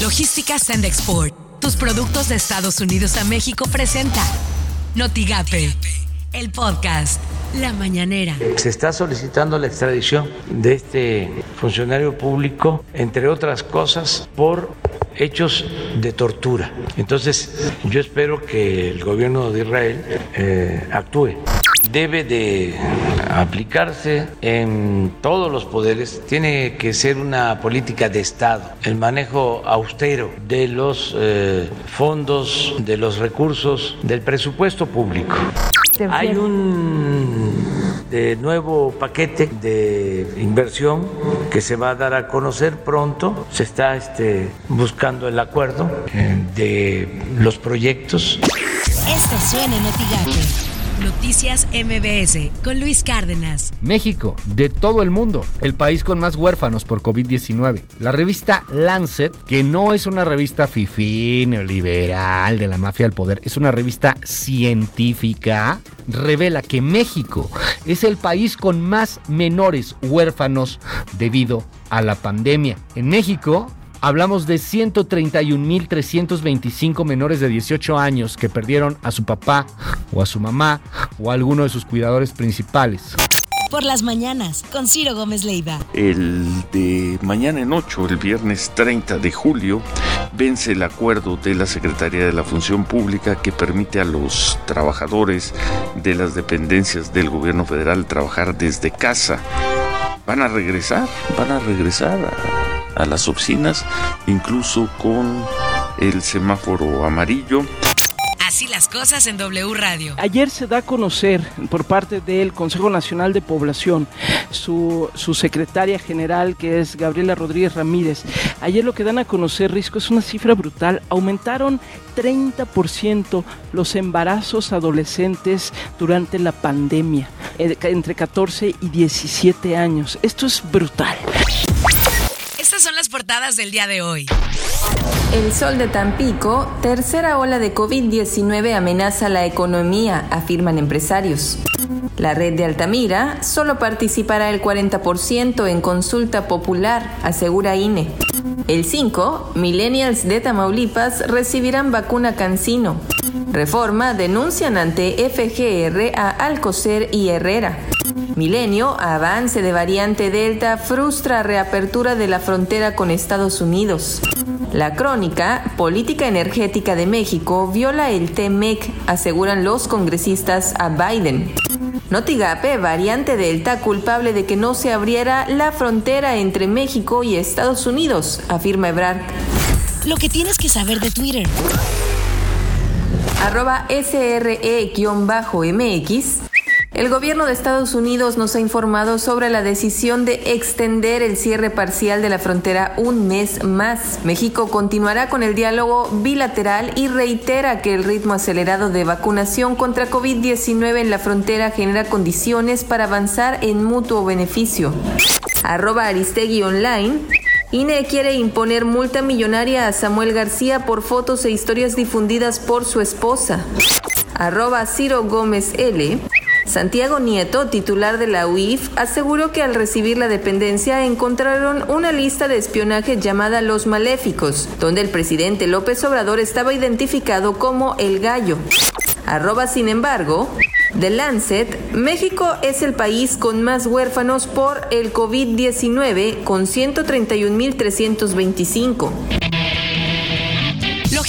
Logística Send Export. Tus productos de Estados Unidos a México presenta Notigape, el podcast La Mañanera. Se está solicitando la extradición de este funcionario público, entre otras cosas, por hechos de tortura. Entonces, yo espero que el gobierno de Israel eh, actúe debe de aplicarse en todos los poderes, tiene que ser una política de Estado, el manejo austero de los eh, fondos, de los recursos, del presupuesto público. Hay un de nuevo paquete de inversión que se va a dar a conocer pronto. Se está este, buscando el acuerdo eh, de los proyectos. Esto suena en Noticias MBS con Luis Cárdenas. México, de todo el mundo, el país con más huérfanos por COVID-19. La revista Lancet, que no es una revista fifí neoliberal de la mafia del poder, es una revista científica, revela que México es el país con más menores huérfanos debido a la pandemia. En México, Hablamos de 131.325 menores de 18 años que perdieron a su papá o a su mamá o a alguno de sus cuidadores principales. Por las mañanas, con Ciro Gómez Leiva. El de mañana en 8, el viernes 30 de julio, vence el acuerdo de la Secretaría de la Función Pública que permite a los trabajadores de las dependencias del gobierno federal trabajar desde casa. Van a regresar, van a regresar a a las oficinas, incluso con el semáforo amarillo. Así las cosas en W Radio. Ayer se da a conocer por parte del Consejo Nacional de Población su, su, secretaria general, que es Gabriela Rodríguez Ramírez. Ayer lo que dan a conocer, Risco, es una cifra brutal. Aumentaron 30% los embarazos adolescentes durante la pandemia, eh, entre 14 y 17 años. Esto es brutal son las portadas del día de hoy. El sol de Tampico, tercera ola de COVID-19 amenaza la economía, afirman empresarios. La red de Altamira solo participará el 40% en consulta popular, asegura INE. El 5, millennials de Tamaulipas recibirán vacuna Cancino. Reforma denuncian ante FGR a Alcocer y Herrera. Milenio, avance de variante Delta frustra reapertura de la frontera con Estados Unidos. La crónica, política energética de México, viola el TMEC, aseguran los congresistas a Biden. Notigape, variante Delta, culpable de que no se abriera la frontera entre México y Estados Unidos, afirma Ebrard. Lo que tienes que saber de Twitter. Arroba SRE-MX el gobierno de Estados Unidos nos ha informado sobre la decisión de extender el cierre parcial de la frontera un mes más. México continuará con el diálogo bilateral y reitera que el ritmo acelerado de vacunación contra COVID-19 en la frontera genera condiciones para avanzar en mutuo beneficio. Arroba Aristegui Online. INE quiere imponer multa millonaria a Samuel García por fotos e historias difundidas por su esposa. Arroba Ciro Gómez L. Santiago Nieto, titular de la UIF, aseguró que al recibir la dependencia encontraron una lista de espionaje llamada Los Maléficos, donde el presidente López Obrador estaba identificado como el gallo. Arroba, sin embargo, The Lancet, México es el país con más huérfanos por el COVID-19, con 131.325.